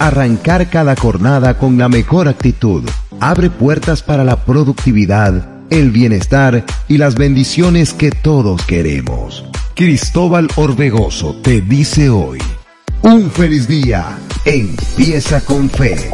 Arrancar cada jornada con la mejor actitud abre puertas para la productividad, el bienestar y las bendiciones que todos queremos. Cristóbal Orbegoso te dice hoy, un feliz día, empieza con fe.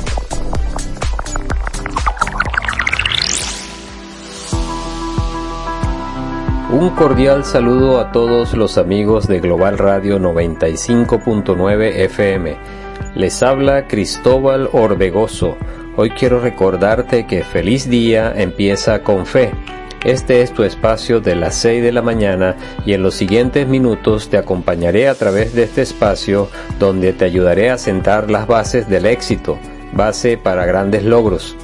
Un cordial saludo a todos los amigos de Global Radio 95.9 FM. Les habla Cristóbal Orbegoso. Hoy quiero recordarte que feliz día empieza con fe. Este es tu espacio de las 6 de la mañana y en los siguientes minutos te acompañaré a través de este espacio donde te ayudaré a sentar las bases del éxito, base para grandes logros.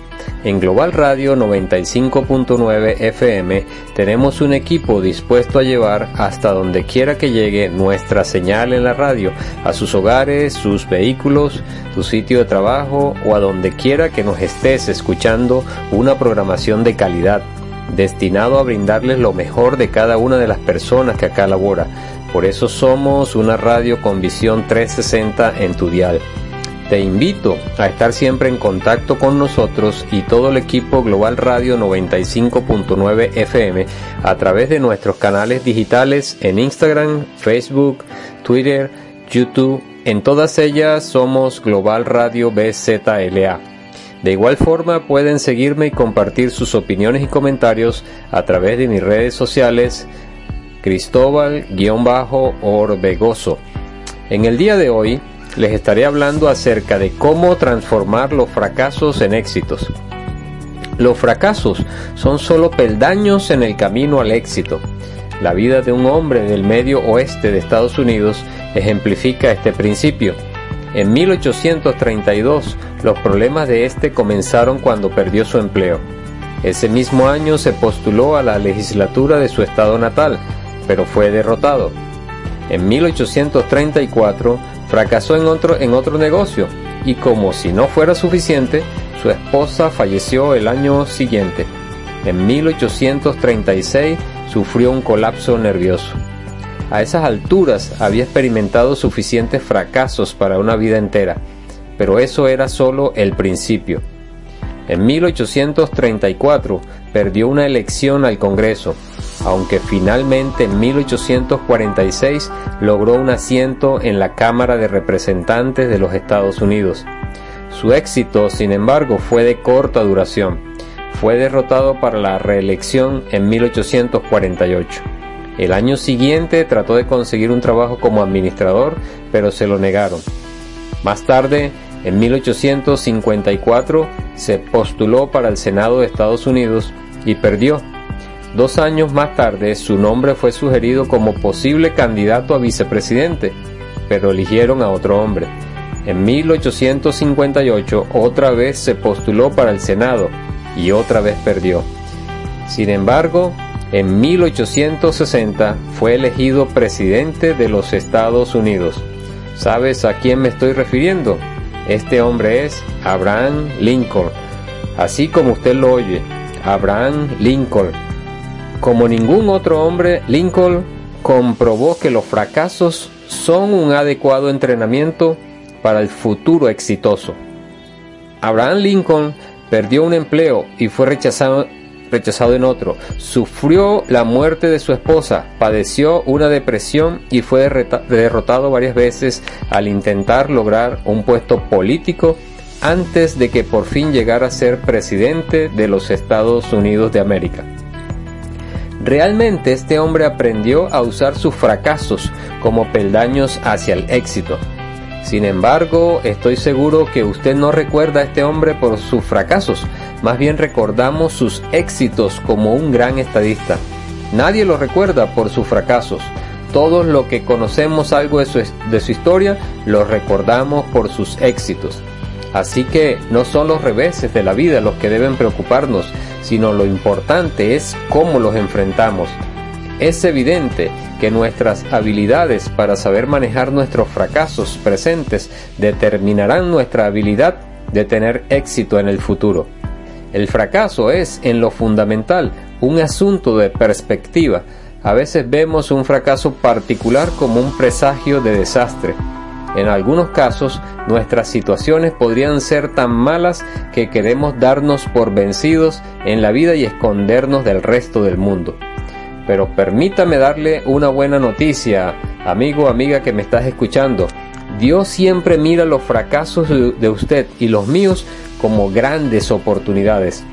En Global Radio 95.9 FM tenemos un equipo dispuesto a llevar hasta donde quiera que llegue nuestra señal en la radio, a sus hogares, sus vehículos, tu sitio de trabajo o a donde quiera que nos estés escuchando una programación de calidad, destinado a brindarles lo mejor de cada una de las personas que acá labora. Por eso somos una radio con visión 360 en tu dial. Te invito a estar siempre en contacto con nosotros y todo el equipo Global Radio 95.9 FM a través de nuestros canales digitales en Instagram, Facebook, Twitter, YouTube. En todas ellas somos Global Radio BZLA. De igual forma pueden seguirme y compartir sus opiniones y comentarios a través de mis redes sociales Cristóbal-Orbegoso. En el día de hoy les estaré hablando acerca de cómo transformar los fracasos en éxitos. Los fracasos son solo peldaños en el camino al éxito. La vida de un hombre del medio oeste de Estados Unidos ejemplifica este principio. En 1832 los problemas de este comenzaron cuando perdió su empleo. Ese mismo año se postuló a la legislatura de su estado natal, pero fue derrotado. En 1834 fracasó en otro, en otro negocio y como si no fuera suficiente, su esposa falleció el año siguiente. En 1836 sufrió un colapso nervioso. A esas alturas había experimentado suficientes fracasos para una vida entera, pero eso era solo el principio. En 1834 perdió una elección al Congreso, aunque finalmente en 1846 logró un asiento en la Cámara de Representantes de los Estados Unidos. Su éxito, sin embargo, fue de corta duración. Fue derrotado para la reelección en 1848. El año siguiente trató de conseguir un trabajo como administrador, pero se lo negaron. Más tarde, en 1854, se postuló para el Senado de Estados Unidos y perdió. Dos años más tarde, su nombre fue sugerido como posible candidato a vicepresidente, pero eligieron a otro hombre. En 1858 otra vez se postuló para el Senado y otra vez perdió. Sin embargo, en 1860 fue elegido presidente de los Estados Unidos. ¿Sabes a quién me estoy refiriendo? Este hombre es Abraham Lincoln. Así como usted lo oye, Abraham Lincoln. Como ningún otro hombre, Lincoln comprobó que los fracasos son un adecuado entrenamiento para el futuro exitoso. Abraham Lincoln perdió un empleo y fue rechazado, en otro. Sufrió la muerte de su esposa, padeció una depresión y fue derrotado varias veces al intentar lograr un puesto político antes de que por fin llegara a ser presidente de los Estados Unidos de América. Realmente este hombre aprendió a usar sus fracasos como peldaños hacia el éxito. Sin embargo, estoy seguro que usted no recuerda a este hombre por sus fracasos, más bien recordamos sus éxitos como un gran estadista. Nadie lo recuerda por sus fracasos. Todos los que conocemos algo de su, de su historia lo recordamos por sus éxitos. Así que no son los reveses de la vida los que deben preocuparnos, sino lo importante es cómo los enfrentamos. Es evidente que nuestras habilidades para saber manejar nuestros fracasos presentes determinarán nuestra habilidad de tener éxito en el futuro. El fracaso es, en lo fundamental, un asunto de perspectiva. A veces vemos un fracaso particular como un presagio de desastre. En algunos casos, nuestras situaciones podrían ser tan malas que queremos darnos por vencidos en la vida y escondernos del resto del mundo. Pero permítame darle una buena noticia, amigo, amiga que me estás escuchando. Dios siempre mira los fracasos de usted y los míos como grandes oportunidades.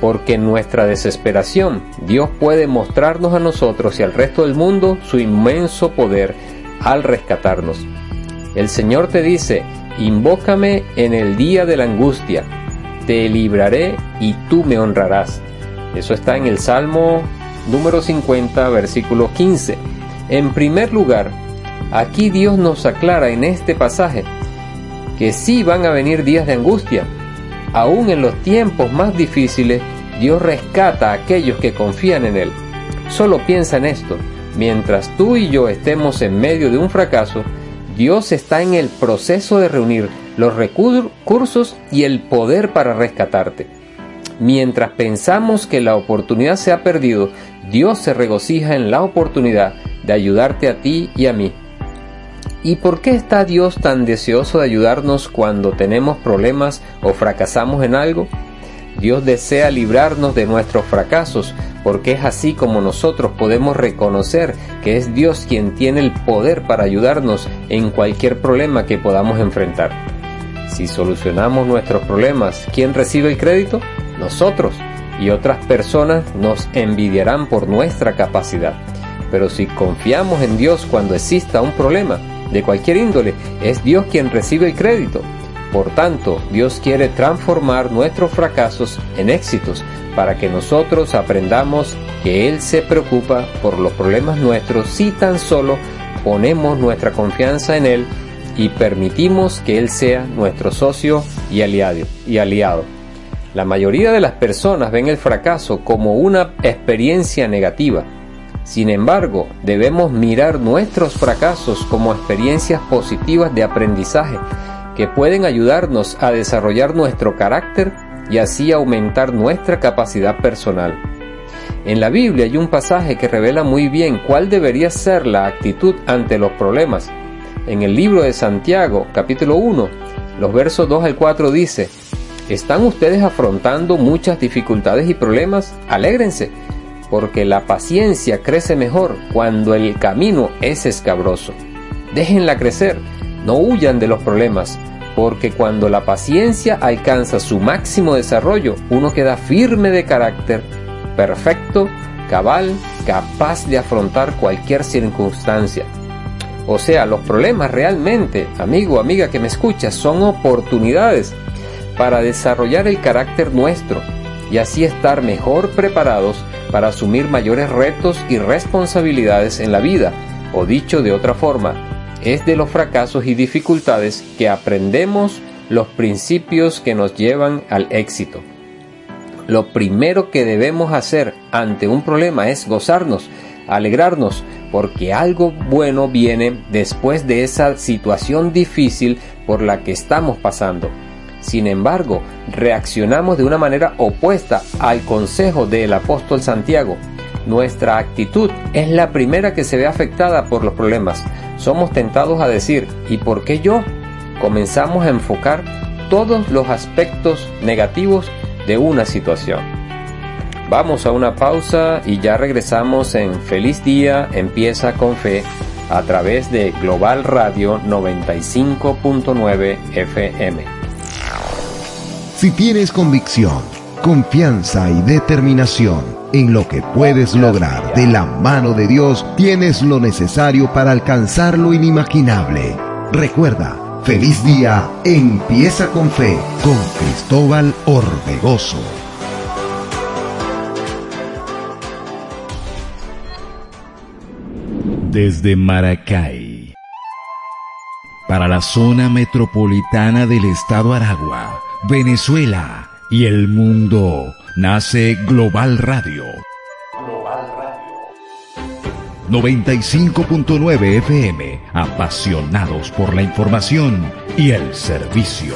Porque en nuestra desesperación Dios puede mostrarnos a nosotros y al resto del mundo su inmenso poder al rescatarnos. El Señor te dice, invócame en el día de la angustia, te libraré y tú me honrarás. Eso está en el Salmo número 50, versículo 15. En primer lugar, aquí Dios nos aclara en este pasaje que sí van a venir días de angustia. Aún en los tiempos más difíciles, Dios rescata a aquellos que confían en Él. Solo piensa en esto. Mientras tú y yo estemos en medio de un fracaso, Dios está en el proceso de reunir los recursos y el poder para rescatarte. Mientras pensamos que la oportunidad se ha perdido, Dios se regocija en la oportunidad de ayudarte a ti y a mí. ¿Y por qué está Dios tan deseoso de ayudarnos cuando tenemos problemas o fracasamos en algo? Dios desea librarnos de nuestros fracasos, porque es así como nosotros podemos reconocer que es Dios quien tiene el poder para ayudarnos en cualquier problema que podamos enfrentar. Si solucionamos nuestros problemas, ¿quién recibe el crédito? nosotros y otras personas nos envidiarán por nuestra capacidad. Pero si confiamos en Dios cuando exista un problema de cualquier índole, es Dios quien recibe el crédito. Por tanto, Dios quiere transformar nuestros fracasos en éxitos para que nosotros aprendamos que Él se preocupa por los problemas nuestros si tan solo ponemos nuestra confianza en Él y permitimos que Él sea nuestro socio y aliado. Y aliado. La mayoría de las personas ven el fracaso como una experiencia negativa. Sin embargo, debemos mirar nuestros fracasos como experiencias positivas de aprendizaje que pueden ayudarnos a desarrollar nuestro carácter y así aumentar nuestra capacidad personal. En la Biblia hay un pasaje que revela muy bien cuál debería ser la actitud ante los problemas. En el libro de Santiago, capítulo 1, los versos 2 al 4 dice, ¿Están ustedes afrontando muchas dificultades y problemas? Alégrense, porque la paciencia crece mejor cuando el camino es escabroso. Déjenla crecer, no huyan de los problemas, porque cuando la paciencia alcanza su máximo desarrollo, uno queda firme de carácter, perfecto, cabal, capaz de afrontar cualquier circunstancia. O sea, los problemas realmente, amigo, amiga que me escuchas, son oportunidades para desarrollar el carácter nuestro y así estar mejor preparados para asumir mayores retos y responsabilidades en la vida, o dicho de otra forma, es de los fracasos y dificultades que aprendemos los principios que nos llevan al éxito. Lo primero que debemos hacer ante un problema es gozarnos, alegrarnos, porque algo bueno viene después de esa situación difícil por la que estamos pasando. Sin embargo, reaccionamos de una manera opuesta al consejo del apóstol Santiago. Nuestra actitud es la primera que se ve afectada por los problemas. Somos tentados a decir, ¿y por qué yo? Comenzamos a enfocar todos los aspectos negativos de una situación. Vamos a una pausa y ya regresamos en Feliz Día Empieza con Fe a través de Global Radio 95.9 FM. Si tienes convicción, confianza y determinación en lo que puedes lograr de la mano de Dios, tienes lo necesario para alcanzar lo inimaginable. Recuerda, feliz día, empieza con fe, con Cristóbal Orbegoso. Desde Maracay, para la zona metropolitana del estado Aragua Venezuela y el mundo nace Global Radio. Global Radio. 95.9 FM, apasionados por la información y el servicio.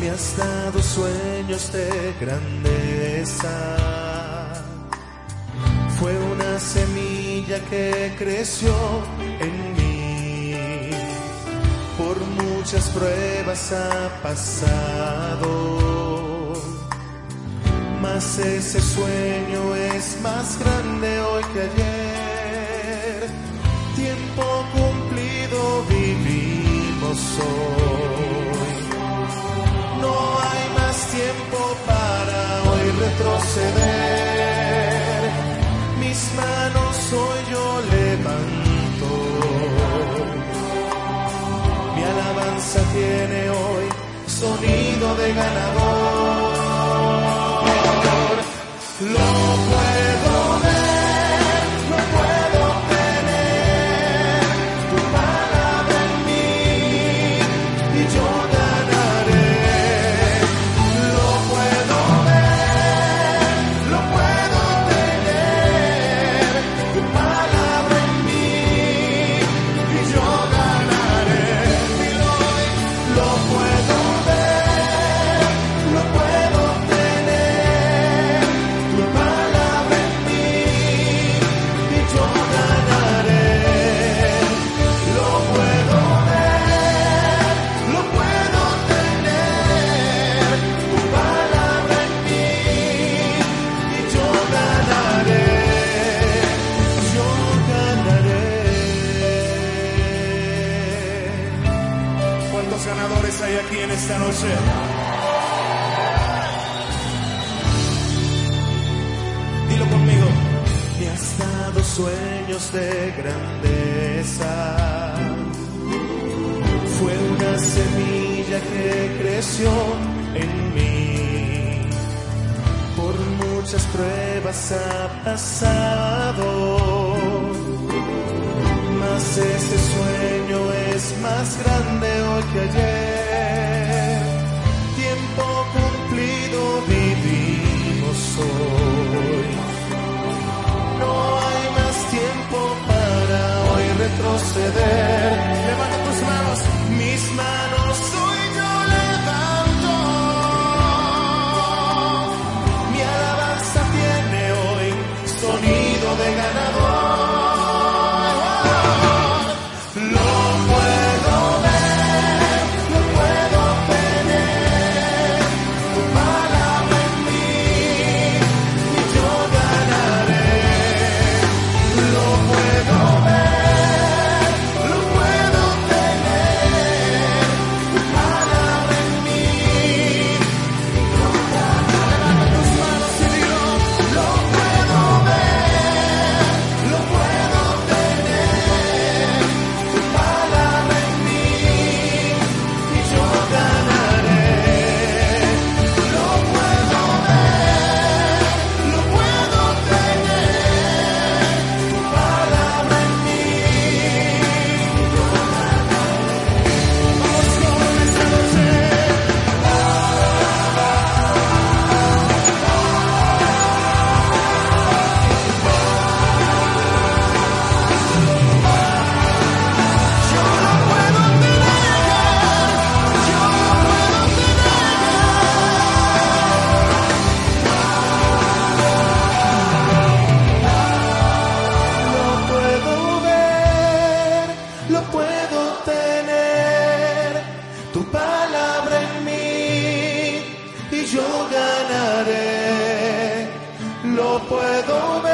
Me has dado sueños de grandeza que creció en mí. Por muchas pruebas ha pasado, mas ese sueño es más grande hoy que ayer. Tiempo cumplido vivimos hoy. No hay más tiempo para hoy retroceder. Mis manos sonido de ganador. Fue una semilla que creció en mí. Por muchas pruebas ha pasado, mas ese sueño es más grande hoy que ayer. retroceder. Levanta tus manos, mis manos. puedo ver.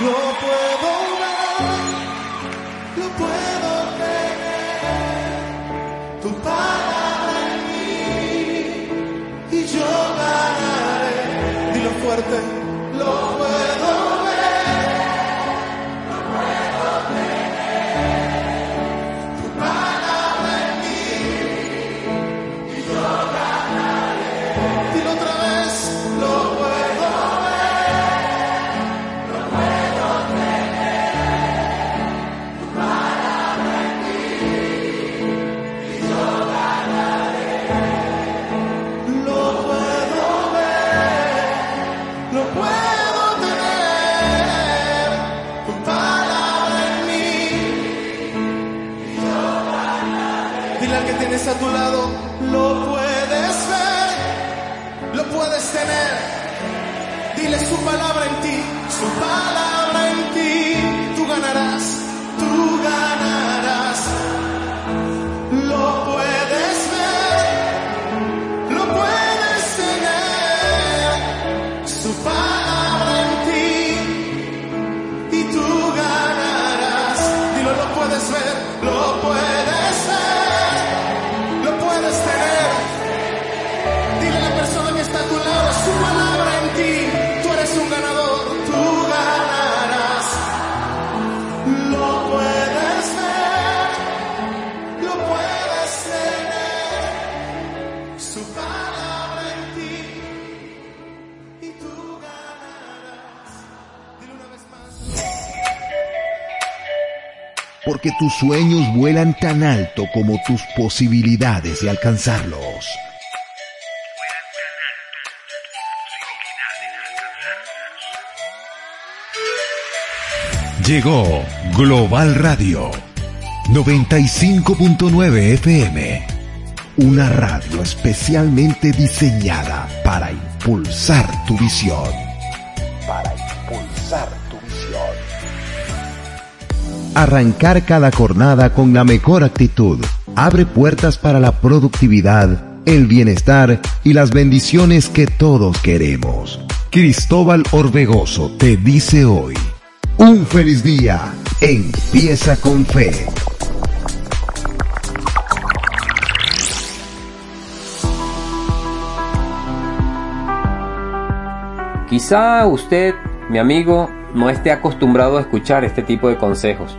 Lo puedo ver, lo puedo tener. Tu palabra en mí y yo ganaré. Dilo fuerte. Lado, lo puedes ver, lo puedes tener. Dile su palabra en ti, su palabra Porque tus sueños vuelan tan alto como tus posibilidades de alcanzarlos. Llegó Global Radio 95.9 FM. Una radio especialmente diseñada para impulsar tu visión. Para impulsar. Arrancar cada jornada con la mejor actitud abre puertas para la productividad, el bienestar y las bendiciones que todos queremos. Cristóbal Orbegoso te dice hoy, un feliz día, empieza con fe. Quizá usted, mi amigo, no esté acostumbrado a escuchar este tipo de consejos,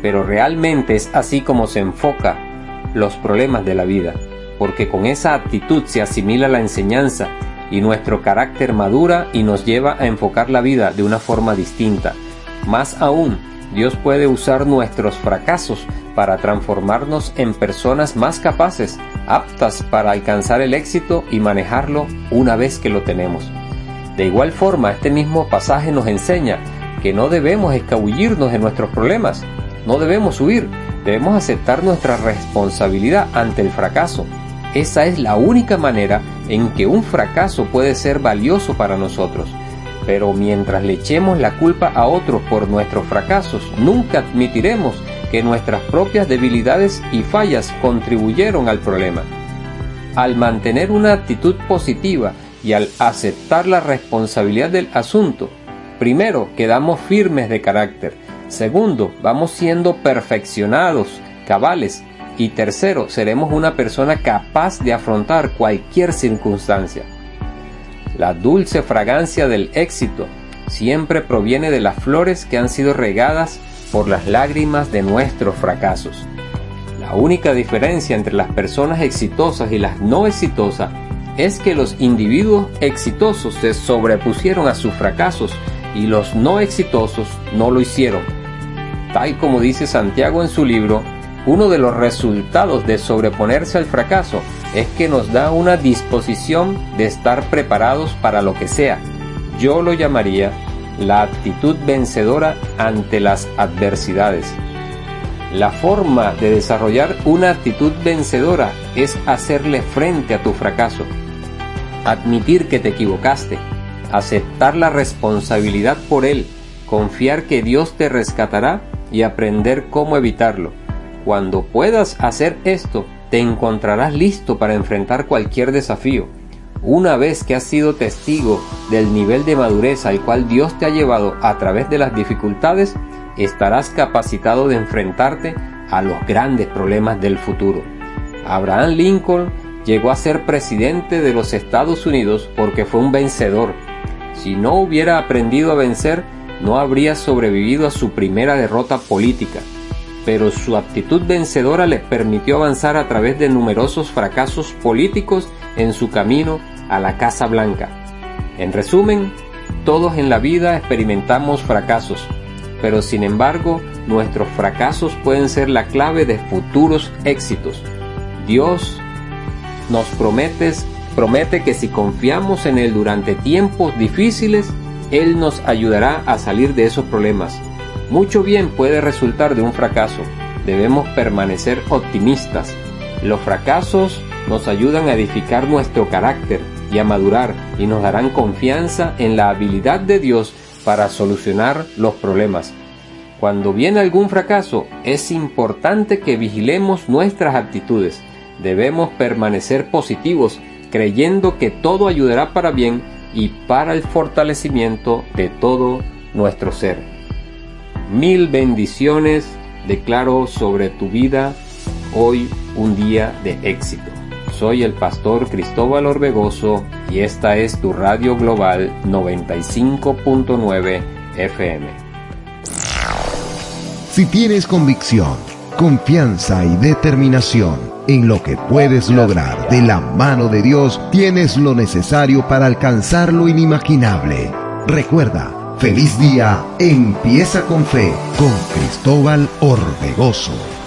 pero realmente es así como se enfoca los problemas de la vida, porque con esa actitud se asimila la enseñanza y nuestro carácter madura y nos lleva a enfocar la vida de una forma distinta. Más aún, Dios puede usar nuestros fracasos para transformarnos en personas más capaces, aptas para alcanzar el éxito y manejarlo una vez que lo tenemos. De igual forma, este mismo pasaje nos enseña que no debemos escabullirnos en nuestros problemas, no debemos huir, debemos aceptar nuestra responsabilidad ante el fracaso. Esa es la única manera en que un fracaso puede ser valioso para nosotros. Pero mientras le echemos la culpa a otros por nuestros fracasos, nunca admitiremos que nuestras propias debilidades y fallas contribuyeron al problema. Al mantener una actitud positiva y al aceptar la responsabilidad del asunto, primero quedamos firmes de carácter, segundo vamos siendo perfeccionados, cabales, y tercero seremos una persona capaz de afrontar cualquier circunstancia. La dulce fragancia del éxito siempre proviene de las flores que han sido regadas por las lágrimas de nuestros fracasos. La única diferencia entre las personas exitosas y las no exitosas es que los individuos exitosos se sobrepusieron a sus fracasos y los no exitosos no lo hicieron. Tal como dice Santiago en su libro, uno de los resultados de sobreponerse al fracaso es que nos da una disposición de estar preparados para lo que sea. Yo lo llamaría la actitud vencedora ante las adversidades. La forma de desarrollar una actitud vencedora es hacerle frente a tu fracaso, admitir que te equivocaste, aceptar la responsabilidad por él, confiar que Dios te rescatará y aprender cómo evitarlo. Cuando puedas hacer esto, te encontrarás listo para enfrentar cualquier desafío. Una vez que has sido testigo del nivel de madurez al cual Dios te ha llevado a través de las dificultades, estarás capacitado de enfrentarte a los grandes problemas del futuro. Abraham Lincoln llegó a ser presidente de los Estados Unidos porque fue un vencedor. Si no hubiera aprendido a vencer, no habría sobrevivido a su primera derrota política, pero su actitud vencedora le permitió avanzar a través de numerosos fracasos políticos en su camino a la Casa Blanca. En resumen, todos en la vida experimentamos fracasos, pero sin embargo nuestros fracasos pueden ser la clave de futuros éxitos. Dios nos promete, promete que si confiamos en Él durante tiempos difíciles, Él nos ayudará a salir de esos problemas. Mucho bien puede resultar de un fracaso. Debemos permanecer optimistas. Los fracasos nos ayudan a edificar nuestro carácter y a madurar y nos darán confianza en la habilidad de Dios para solucionar los problemas. Cuando viene algún fracaso, es importante que vigilemos nuestras actitudes. Debemos permanecer positivos, creyendo que todo ayudará para bien y para el fortalecimiento de todo nuestro ser. Mil bendiciones declaro sobre tu vida hoy un día de éxito. Soy el pastor Cristóbal Orbegoso y esta es tu Radio Global 95.9 FM. Si tienes convicción, confianza y determinación en lo que puedes lograr de la mano de Dios, tienes lo necesario para alcanzar lo inimaginable. Recuerda, feliz día, empieza con fe, con Cristóbal Orbegoso.